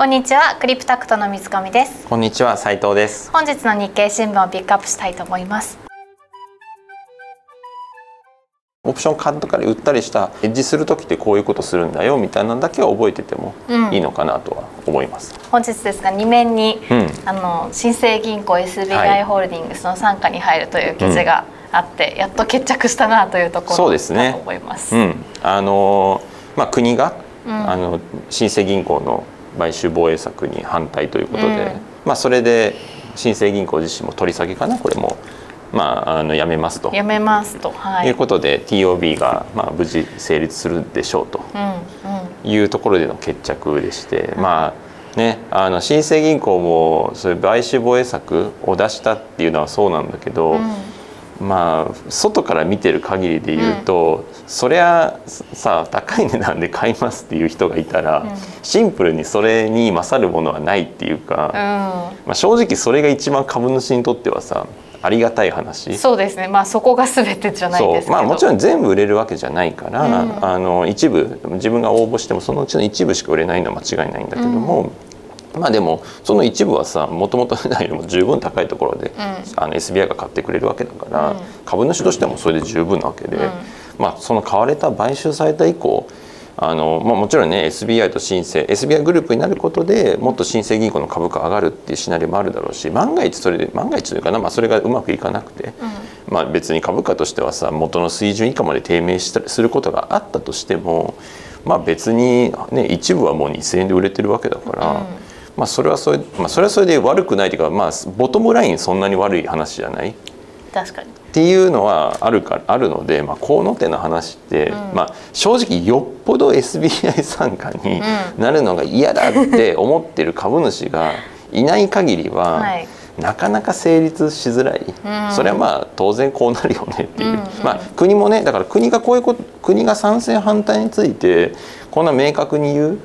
こんにちはクリプタクトの水上です。こんにちは斉藤です。本日の日経新聞をピックアップしたいと思います。オプション買ったり売ったりしたエッジする時ってこういうことするんだよみたいなのだけは覚えててもいいのかなとは思います、うん、本日ですが2面に、うん、あの新生銀行 SBI ホールディングスの傘下に入るという記事があって、うん、やっと決着したなというところそうですね思います。うん、あのまあ国が、あの新生銀行の買収防衛策に反対ということで、まあそれで新生銀行自身も取り下げかな？これもまあ、あのやめますと。やめますと、はい、いうことで TOB が、まあ、無事成立するでしょうと。いうところでの決着でして、うん、まあねあの新生銀行もそういう買収防衛策を出したっていうのはそうなんだけど、うん、まあ外から見てる限りで言うと、うん、そりゃさ高い値段で買いますっていう人がいたら、シンプルにそれに勝るものはないっていうか、まあ、正直それが一番株主にとってはさありがたい話。そうですね。まあそこが全てじゃないですまあもちろん全部売れるわけじゃないから、うん、あの一部自分が応募してもそのうちの一部しか売れないのは間違いないんだけども、うん、まあでもその一部はさもともと値段よりも十分高いところで、うん、あの SBI が買ってくれるわけだから、株主としてもそれで十分なわけで、まあその買われた買収された以降あのまあ、もちろんね SBI と新生 SBI グループになることでもっと新生銀行の株価上がるっていうシナリオもあるだろうし万が一それで万が一というかな、まあ、それがうまくいかなくて、うん、まあ、別に株価としてはさ元の水準以下まで低迷したりすることがあったとしても、まあ、別に、ね、一部はもう2,000円で売れてるわけだから。うんまあ、それはそれ、まあ、それはそれで悪くないというか、まあ、ボトムラインそんなに悪い話じゃない？確かに。っていうのはあるかあるので、まあ、河野手の話って、うん、まあ、正直よっぽど SBI 参加になるのが嫌だって 思ってる株主がいない限りは、はい、なかなか成立しづらい、うん、それはまあ当然こうなるよねっていう、うんうん、まあ、国もねだから国がこういうこと国が賛成反対についてこんな明確に言う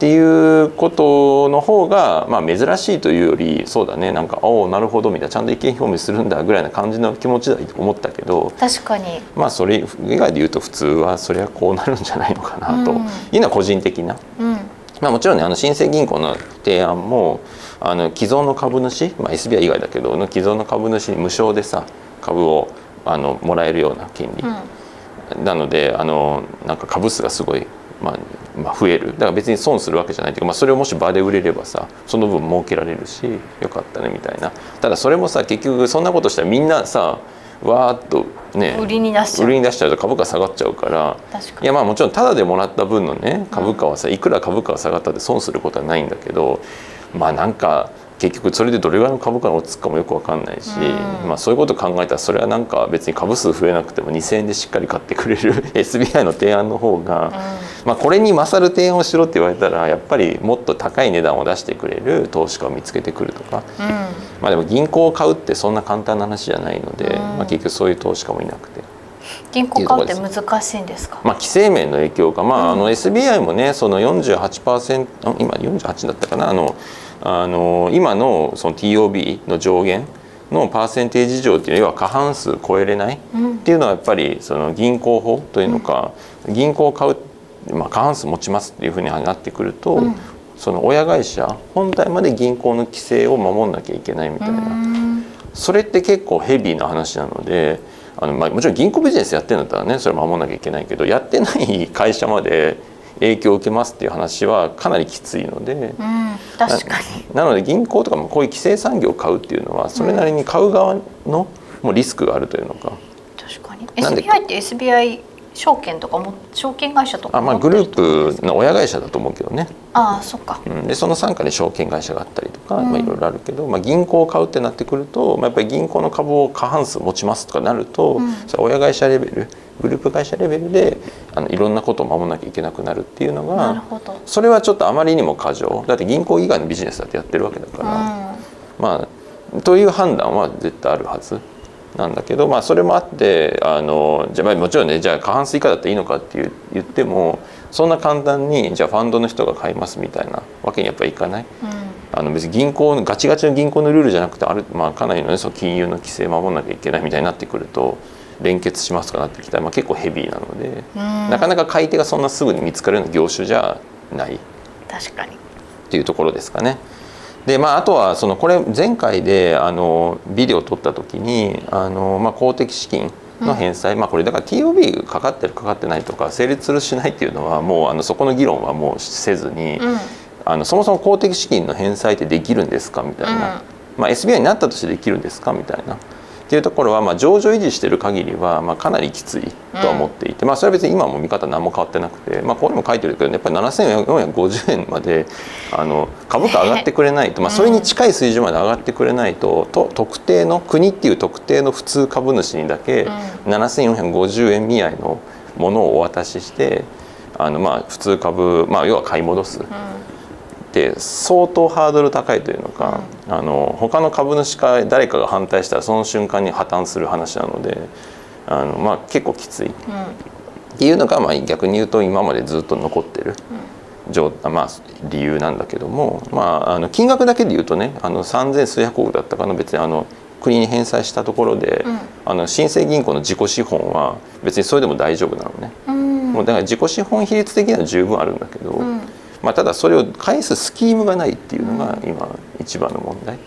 っていうことの方が、まあ、珍しいというよりそうだねなんか「おおなるほど」みたいなちゃんと意見表明するんだぐらいな感じの気持ちだと思ったけど確かに。まあそれ以外で言うと普通はそれはこうなるんじゃないのかなと。いうのは個人的な。うん。まあ、もちろんねあの新生銀行の提案もあの既存の株主、まあ、SBI 以外だけどの既存の株主に無償でさ株をあのもらえるような権利、うん、なのであのなんか株数がすごいまあ、まあ増える。だから別に損するわけじゃないというか、まあ、それをもし場で売れればさその分儲けられるしよかったねみたいな。ただそれもさ結局そんなことしたらみんなさわーっとね売りに出しちゃう。売りに出しちゃうと株価下がっちゃうから。いやまあもちろんただでもらった分のね株価はさいくら株価が下がったって損することはないんだけどまあなんか結局それでどれぐらいの株価が落ち着くかもよく分かんないし、うん、まあ、そういうことを考えたらそれはなんか別に株数増えなくても2,000円でしっかり買ってくれる SBI の提案の方が、うん、まあ、これに勝る提案をしろって言われたらやっぱりもっと高い値段を出してくれる投資家を見つけてくるとか、うん、まあ、でも銀行を買うってそんな簡単な話じゃないので、まあ、結局そういう投資家もいなくて。銀行買うって難しいんですか？まあ規制面の影響か、まあ、あの SBI もね、その48%今48だったかな。あのあの今のその TOB の上限のパーセンテージ上っていうのは過半数超えれないっていうのはやっぱりその銀行法というのか、銀行を買う、まあ、過半数持ちますっていうふうになってくると、その親会社本体まで銀行の規制を守んなきゃいけないみたいな、それって結構ヘビーな話なのであの、まあ、もちろん銀行ビジネスやってるんだったらねそれ守んなきゃいけないけどやってない会社まで影響を受けますっていう話はかなりきついので、うん、確かに。なので銀行とかもこういう規制産業を買うっていうのはそれなりに買う側のもうリスクがあるというのか。確かに。SBI って SBI 証券とかも証券会社とかあ、まあ、グループの親会社だと思うけどね。ああそっか、うん、でその傘下に証券会社があったりとか、まあ、いろいろあるけど、まあ、銀行を買うってなってくると、まあ、やっぱり銀行の株を過半数持ちますとかなると、うん、それ親会社レベルグループ会社レベルであのいろんなことを守らなきゃいけなくなるっていうのがそれはちょっとあまりにも過剰。だって銀行以外のビジネスだってやってるわけだから、うん、まあという判断は絶対あるはずなんだけど、まあ、それもあってあのじゃあもちろんねじゃあ過半数以下だっていいのかって言ってもそんな簡単にじゃあファンドの人が買いますみたいなわけにやっぱりいかない？うんあの別に銀行のガチガチの銀行のルールじゃなくてある、まあ、かなりの,、ね、その金融の規制守らなきゃいけないみたいになってくると連結しますかなってきたら、まあ、結構ヘビーなので、なかなか買い手がそんなすぐに見つかるような業種じゃない。確かにっていうところですかね。でまあ、あとはそのこれ前回であのビデオを撮った時にあの、まあ、公的資金の返済、うん、まあ、これだから TOB かかってるかかってないとか成立するしないっていうのはもうあのそこの議論はもうせずに、うん、あのそもそも公的資金の返済ってできるんですかみたいな、うん、まあ、SBI になったとしてできるんですかみたいな。っていうところは、まあ、上場維持している限りは、まあ、かなりきついとは思っていて、うん、まあ、それは別に今も見方何も変わってなくて、まあ、ここにも書いてるけどやっぱり7450円まであの株価上がってくれないと、まあ、それに近い水準まで上がってくれないとと特定の国っていう特定の普通株主にだけ7450円見合いのものをお渡ししてあのまあ普通株、まあ、要は買い戻す。って相当ハードル高いというのか、うん、あの他の株主か誰かが反対したらその瞬間に破綻する話なのであの、まあ、結構きつい、うん、っていうのが、まあ、逆に言うと今までずっと残ってる。まあ、理由なんだけども、まあ、あの金額だけで言うとねあの3,000数百億だったかな。別にあの国に返済したところで、うん、あの新生銀行の自己資本は別にそれでも大丈夫なのね、うん、もうだから自己資本比率的には十分あるんだけど、うん、まあ、ただそれを返すスキームがないっていうのが今一番の問題。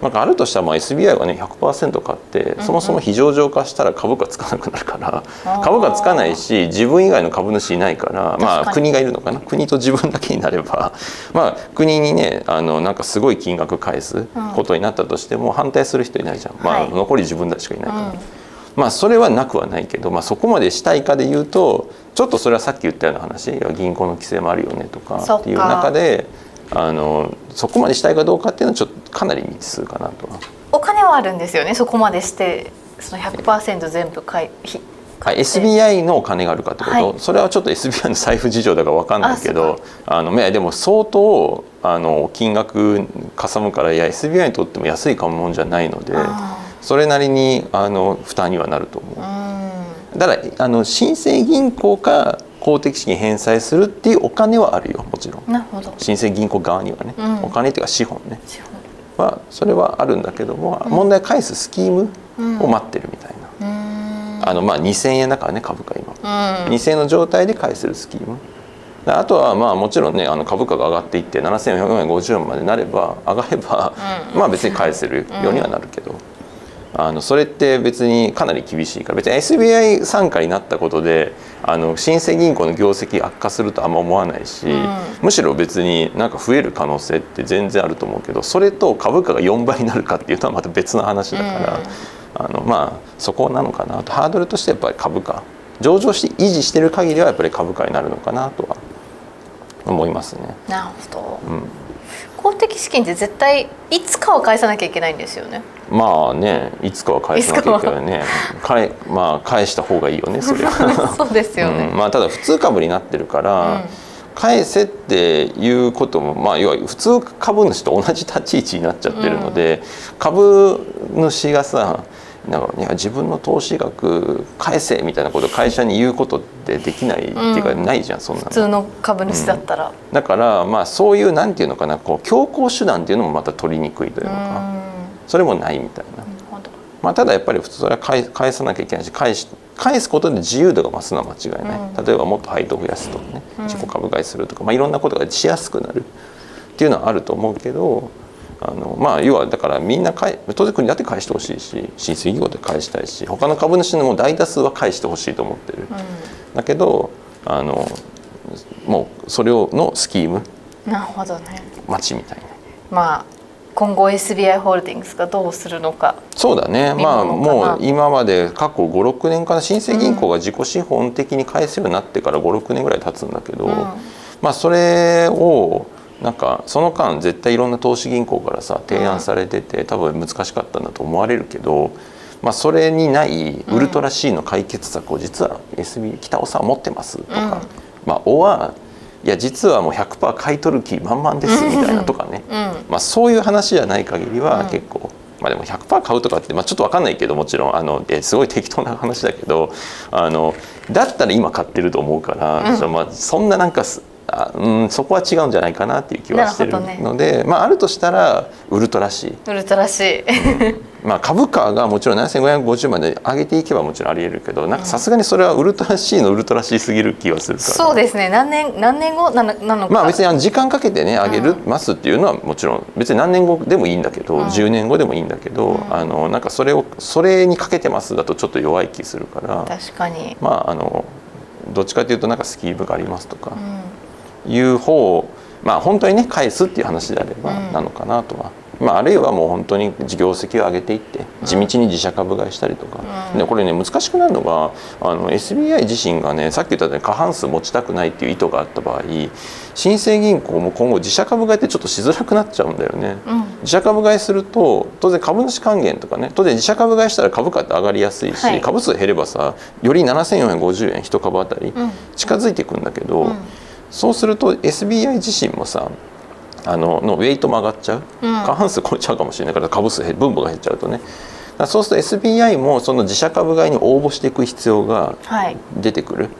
なんかあるとしたらまあ SBI はね100%買ってそもそも非上場化したら株価つかなくなるから株価つかないし自分以外の株主いないからまあ国がいるのかな？国と自分だけになれば まあ国にねあのなんかすごい金額返すことになったとしても反対する人いないじゃん。まあ残り自分たちしかいないから。まあそれはなくはないけど、まあ、そこまでしたいかで言うとちょっとそれはさっき言ったような話銀行の規制もあるよねとかっていう中であのそこまでしたいかどうかっていうのはちょっとかなり未知数かなと。は。お金はあるんですよねそこまでしてその100%全部買いはい、SBI のお金があるかってこと、はい、それはちょっと SBI の財布事情だから分かんないけどあのでも相当あの金額かさむからいや SBI にとっても安い買うもんじゃないので。それなりにあの負担にはなると思う。だからあの新生銀行か公的資金返済するっていうお金はあるよもちろん。なるほど。新生銀行側にはね、うん、お金っていうか資本ね。はそれはあるんだけども、うん、問題返すスキームを待ってるみたいな、うん、あのまあ2,000円だからね株価今、うん、2,000円の状態で返せるスキーム。あとはまあもちろんねあの株価が上がっていって7450円までなれば上がれば、まあ別に返せるようにはなるけど。あのそれって別にかなり厳しいから別に SBI 傘下になったことであの新生銀行の業績悪化するとあんま思わないし、うん、むしろ別になんか増える可能性って全然あると思うけどそれと株価が4倍になるかっていうのはまた別の話だから、うん、あのまあそこなのかなと。ハードルとしてやっぱり株価上場して維持してる限りはやっぱり株価になるのかなとは思いますね。なるほど、うん公的資金って絶対いつかは返さなきゃいけないんですよね。まあねいつかは返さなきゃいけないね。返まあ返した方がいいよねそれは。そうですよね、うん、まあただ普通株になってるから、うん、返せっていうこともまあ要は普通株主と同じ立ち位置になっちゃってるので、うん、株主がさだから、ね、自分の投資額返せみたいなことを会社に言うことってできないっていうか、ないじゃんそんな普通の株主だったら、だからまあそういうなんていうのかなこう強行手段っていうのもまた取りにくいというのか、それもないみたいな、まあ、ただやっぱり普通それは返返さなきゃいけないし返し返すことで自由度が増すのは間違いない、例えばもっと配当を増やすとかね自己株買いするとか、まあ、いろんなことがしやすくなるっていうのはあると思うけどあのまあ要はだからみんな当然国だって返してほしいし新水銀行で返したいし他の株主のも大多数は返してほしいと思ってる、うん、だけどあのもうそれをのスキームなるほどね。待ちみたいな。まあ今後 SBI ホールディングスがどうするのか。そうだね。まあもう今まで過去56年から新生銀行が自己資本的に返せるようになってから56年ぐらい経つんだけど、うん、まあそれをなんかその間絶対いろんな投資銀行からさ提案されてて多分難しかったんだと思われるけど、まあ、それにないウルトラ C の解決策を実は SB 北尾さん持ってますとか、まあ、おはいや実はもう100%買い取る気満々ですみたいなとかね、まあ、そういう話じゃない限りは結構。まあ、でも100%買うとかって、まあ、ちょっと分かんないけどもちろんあのすごい適当な話だけどあのだったら今買ってると思うから、うん、まあ、そんななんかあうんそこは違うんじゃないかなっていう気はしてるので、ね、まああるとしたらウルトラ C ウルトラ C、うん、まあ、株価がもちろん7550まで上げていけばもちろんありえるけどなんかさすがにそれはウルトラ C のウルトラ C すぎる気はするから、そうですね。何年何年後ななのか。まあ別にあの時間かけてね上げるますっていうのはもちろん別に何年後でもいいんだけど、うん、10年後でもいいんだけど、うん、あのなんかそれをそれにかけてますだとちょっと弱い気するから確かに。まああのどっちかというとなんかスキー部がありますとか、いう方をまあ本当にね返すっていう話であればなのかなとは。まあ、あるいはもう本当に業績を上げていって地道に自社株買いしたりとか、うん、でこれね難しくなるのがあの SBI 自身がねさっき言ったように過半数持ちたくないっていう意図があった場合新生銀行も今後自社株買いってちょっとしづらくなっちゃうんだよね、うん、自社株買いすると当然株主還元とかね当然自社株買いしたら株価って上がりやすいし、はい、株数減ればさより7450円1株当たり近づいていくんだけど、うん、そうすると SBI 自身もさあののウェイトも上がっちゃう、うん、過半数超えちゃうかもしれないから株数分母が減っちゃうとね。そうすると SBI もその自社株買いに応募していく必要が出てくる、はい、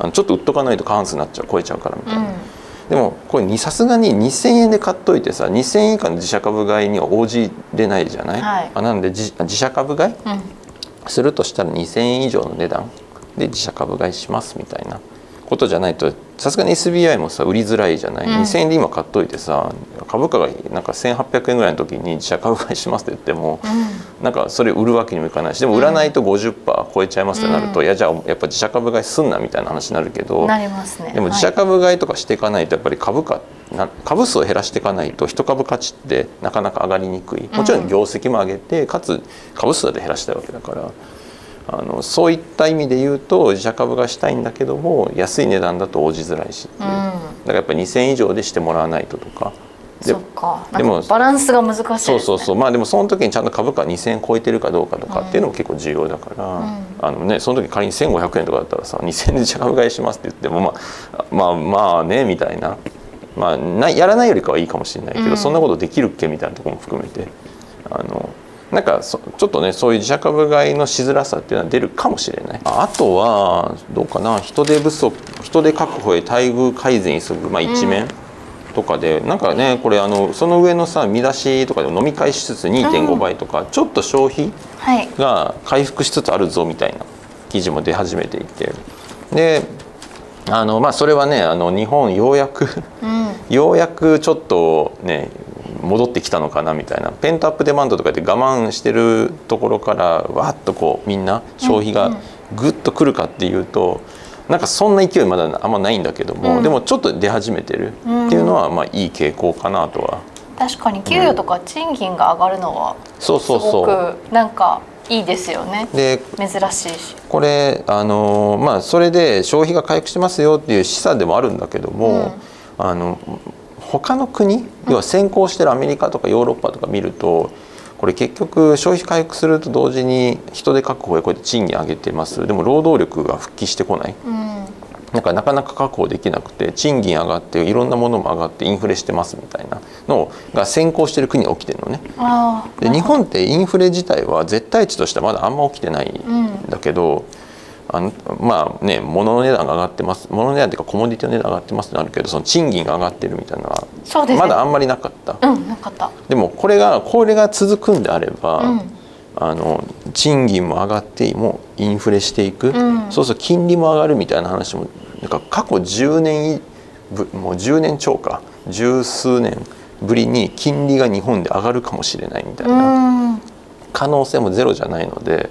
あのちょっと売っとかないと過半数になっちゃう超えちゃうからみたいな。うん。でもこれさすがに2,000円で買っといてさ2,000円以下の自社株買いには応じれないじゃない、はい、あなんで自社株買い、うん、するとしたら2,000円以上の値段で自社株買いしますみたいなことじゃないとさすがに SBI もさ売りづらいじゃない、うん、2,000円で今買っといてさ株価がなんか1,800円ぐらいの時に自社株買いしますって言っても、うん、なんかそれ売るわけにもいかないしでも売らないと50%超えちゃいますってなると、うん、いやじゃあやっぱ自社株買いすんなみたいな話になるけど、ね、でも自社株買いとかしていかないとやっぱり株価な株数を減らしていかないと一株価値ってなかなか上がりにくい。もちろん業績も上げてかつ株数で減らしたいわけだから。あのそういった意味で言うと自社株がしたいんだけども安い値段だと応じづらいし、う。ん、だからやっぱり2,000円以上でしてもらわないととか。ででもバランスが難しい、ね、そうそうそう。まあでもその時にちゃんと株価2,000円超えてるかどうかとかっていうのも結構重要だから、うん、あのねその時仮に1,500円とかだったらさ2,000円で自社株買いしますって言ってもまあまあまあねみたいな。まあなやらないよりかはいいかもしれないけど、うん、そんなことできるっけ？みたいなところも含めて。あのなんかちょっとねそういう自社株買いのしづらさっていうのは出るかもしれない。あとはどうかな。人手不足人手確保へ待遇改善急ぐ、まあ、一面、とかでなんかねこれあのその上のさ見出しとかでも飲み会しつつ2.5倍とか、うん、ちょっと消費が回復しつつあるぞみたいな記事も出始めていて。であのまあそれはねあの日本ようやくうん、ようやくちょっとね戻ってきたのかなみたいな。ペントアップデマンドとかで我慢してるところからわっとこうみんな消費がぐっとくるかっていうと、うなんかそんな勢いまだあんまないんだけども、うん、でもちょっと出始めてるっていうのはまあいい傾向かなとは。確かに給与とか賃金が上がるのはすごくなんかいいですよね。で珍しいし。これあのまあそれで消費が回復してますよっていう示唆でもあるんだけども、うん、あの他の国要は先行してるアメリカとかヨーロッパとか見るとこれ結局消費回復すると同時に人手確保でこうやって賃金上げてます。でも労働力が復帰してこない、うん、なんかなかなか確保できなくて賃金上がっていろんなものも上がってインフレしてますみたいなのが先行してる国に起きてるのね。で日本ってインフレ自体は絶対値としてはまだあんま起きてないんだけど、うんあのまあね物の値段が上がってます。物の値段っていうかコモディティの値段上がってますってなるけどその賃金が上がってるみたいなのはまだあんまりなかった。うん、なかった。でもこれがこれが続くんであれば、うん、あの賃金も上がってもインフレしていく、うん、そうすると金利も上がるみたいな話もなんか過去10年もう10年超か。十数年ぶりに金利が日本で上がるかもしれないみたいな。可能性もゼロじゃないので。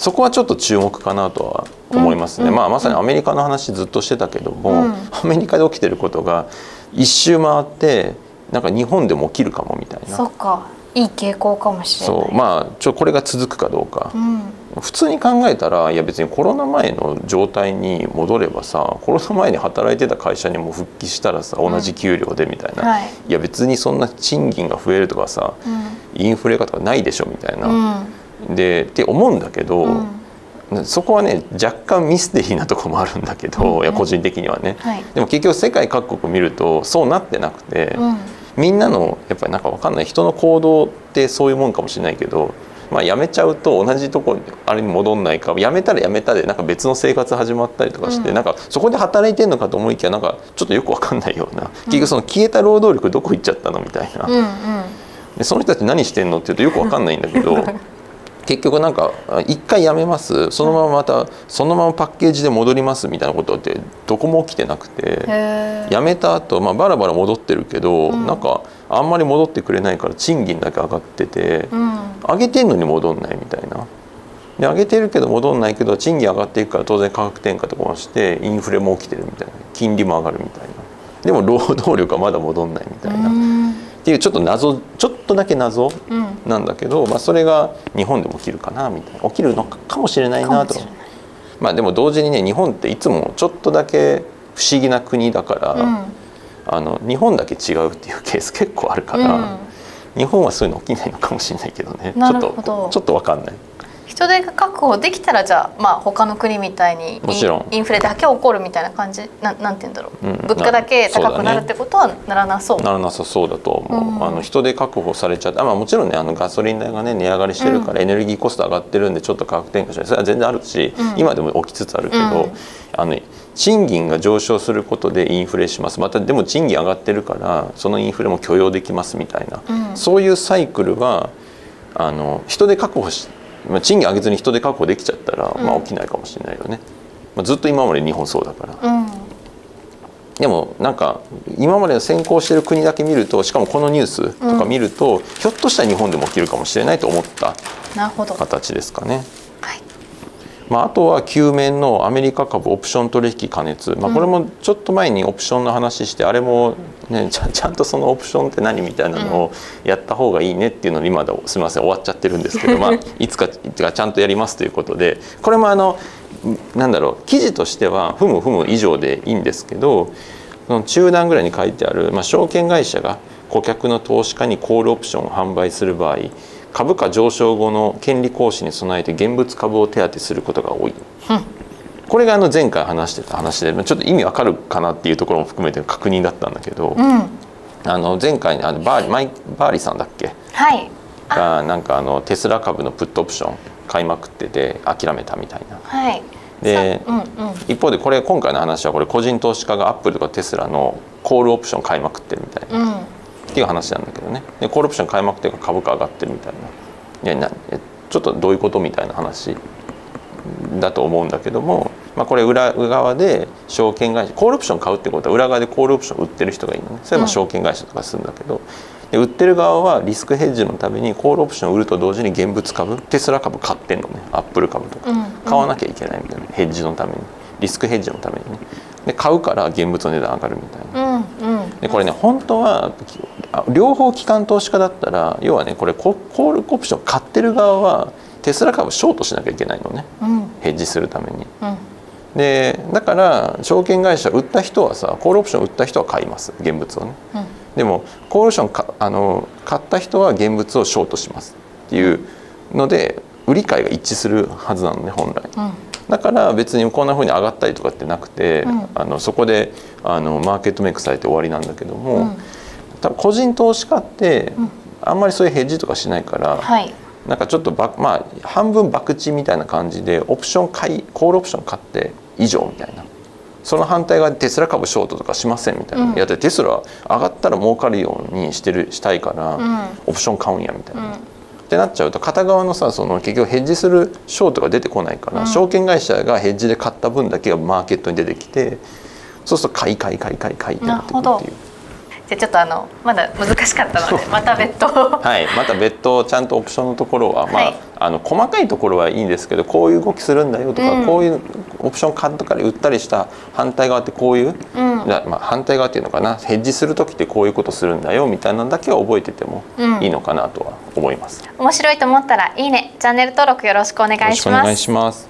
そこはちょっと注目かなとは思いますね、うん、まあ、まさにアメリカの話ずっとしてたけども、うん、アメリカで起きてることが一周回ってなんか日本でも起きるかもみたいな。そうか。いい傾向かもしれない。そう。まあちょこれが続くかどうか、うん、普通に考えたらいや別にコロナ前の状態に戻ればさコロナ前に働いてた会社にも復帰したらさ同じ給料でみたいな、はい、いや別にそんな賃金が増えるとかさ、インフレがとかないでしょみたいな。でって思うんだけど、うん、そこはね若干ミステリーなとこもあるんだけど、うん、いや個人的にはね、はい、でも結局世界各国見るとそうなってなくて、うん、みんなのやっぱりなんか分かんない人の行動ってそういうもんかもしれないけど。まあ、辞めちゃうと同じとこあれに戻んないか辞めたら辞めたでなんか別の生活始まったりとかして、うん、なんかそこで働いてんのかと思いきやなんかちょっとよく分かんないような、結局その消えた労働力どこ行っちゃったのみたいな。うんうん。でその人たち何してんのって言うとよく分かんないんだけど 結局なんか一回やめます。そのまままたそのままパッケージで戻りますみたいなことってどこも起きてなくて。やめた後、まあバラバラ戻ってるけど、うん、なんかあんまり戻ってくれないから賃金だけ上がってて、うん、上げてんのに戻んないみたいな。で上げてるけど戻んないけど賃金上がっていくから当然価格転嫁とかもしてインフレも起きてるみたいな。金利も上がるみたいな。でも労働力はまだ戻んないみたいな。っていうちょっと謎ちょっとだけ謎なんだけど、うん、まあ、それが日本でも起きるかなみたいな。起きるのかもしれないなと。まあでも同時にね日本っていつもちょっとだけ不思議な国だから、うん、あの日本だけ違うっていうケース結構あるから、うん、日本はそういうの起きないのかもしれないけどね。ちょっとちょっと分かんない。人手が確保できたらじゃあまあ他の国みたいにもちろん。インフレだけ起こるみたいな感じななんて言うんだろう、うん、物価だけ高くなるってことはならなそう、ね、ならなさそうだと思う、うん、あの人手確保されちゃってあ、まあ、もちろんねあのガソリン代がね値上がりしてるからエネルギーコスト上がってるんでちょっと価格転嫁してそれは全然あるし、うん、今でも起きつつあるけど、あの賃金が上昇することでインフレします。またでも賃金上がってるからそのインフレも許容できますみたいな、そういうサイクルはあの人手確保してまあ、賃金上げずに人で確保できちゃったら、まあ、起きないかもしれないよね、まあ、ずっと今まで日本そうだから、うん、でもなんか今まで先行してる国だけ見るとしかもこのニュースとか見ると、うん、ひょっとしたら日本でも起きるかもしれないと思った形ですかね。まあ、あとは9面のアメリカ株オプション取引加熱、まあ、これもちょっと前にオプションの話して、あれも、ね、ちゃ ちゃんとそのオプションって何みたいなのをやった方がいいねっていうのに今ですみません終わっちゃってるんですけど、まあ、いつかちゃんとやりますということでこれもあのなんだろう記事としてはふむふむ以上でいいんですけどその中段ぐらいに書いてある、まあ、証券会社が顧客の投資家にコールオプションを販売する場合株価上昇後の権利行使に備えて現物株を手当てすることが多い、うん、これがあの前回話してた話でちょっと意味わかるかなっていうところも含めて確認だったんだけど、うん、あの前回あのバーリマイバーリさんだっけ、はい、がなんかあのテスラ株のプットオプション買いまくってて諦めたみたいな。はい。で、うんうん、一方でこれ今回の話はこれ個人投資家がアップルとかテスラのコールオプション買いまくってるみたいな、うんっていう話なんだけどね。でコールオプション開幕というか株価上がってるみたいな。いやなちょっとどういうことみたいな話だと思うんだけども、まあ、これ裏側で証券会社コールオプション買うってことは裏側でコールオプション売ってる人がいるのね。それはまあ証券会社とかするんだけど、で売ってる側はリスクヘッジのためにコールオプションを売ると同時に現物株テスラ株買ってんのね。アップル株とか、買わなきゃいけないみたいな。ヘッジのために。リスクヘッジのためにね。で買うから現物の値段上がるみたいな、うん。うん、でこれね本当は両方機関投資家だったら要はねこれコールオプション買ってる側はテスラ株ショートしなきゃいけないのね、うん、ヘッジするために。うん、でだから証券会社売った人はさコールオプション売った人は買います現物をね。うん、でもコールオプションかあの買った人は現物をショートしますっていうので売り買いが一致するはずなのね本来。だから別にこんなふうに上がったりとかってなくて、あのそこであのマーケットメイクされて終わりなんだけども。多分個人投資家ってあんまりそういうヘッジとかしないから、はい、なんかちょっとばまあ半分博打みたいな感じでオプション買いコールオプション買って以上みたいな。その反対側でテスラ株ショートとかしませんみたいな、うん、いやテスラ上がったら儲かるようにしてるしたいから、うん、オプション買うんやみたいな。うん、ってなっちゃうと片側のさその結局ヘッジするショートが出てこないから、証券会社がヘッジで買った分だけがマーケットに出てきてそうすると買い買い買い買い買いってなってくるっていう。じゃちょっとあのまだ難しかったのでまた別途。はいまた別途ちゃんとオプションのところは、まあ、はい、あの細かいところはいいんですけどこういう動きするんだよとか、うん、こういうオプション買ったり売ったりした反対側ってこういう、うん、まあ、反対側っていうのかなヘッジする時ってこういうことするんだよみたいなのだけは覚えててもいいのかなとは思います、うん、面白いと思ったらいいねチャンネル登録よろしく。お願いします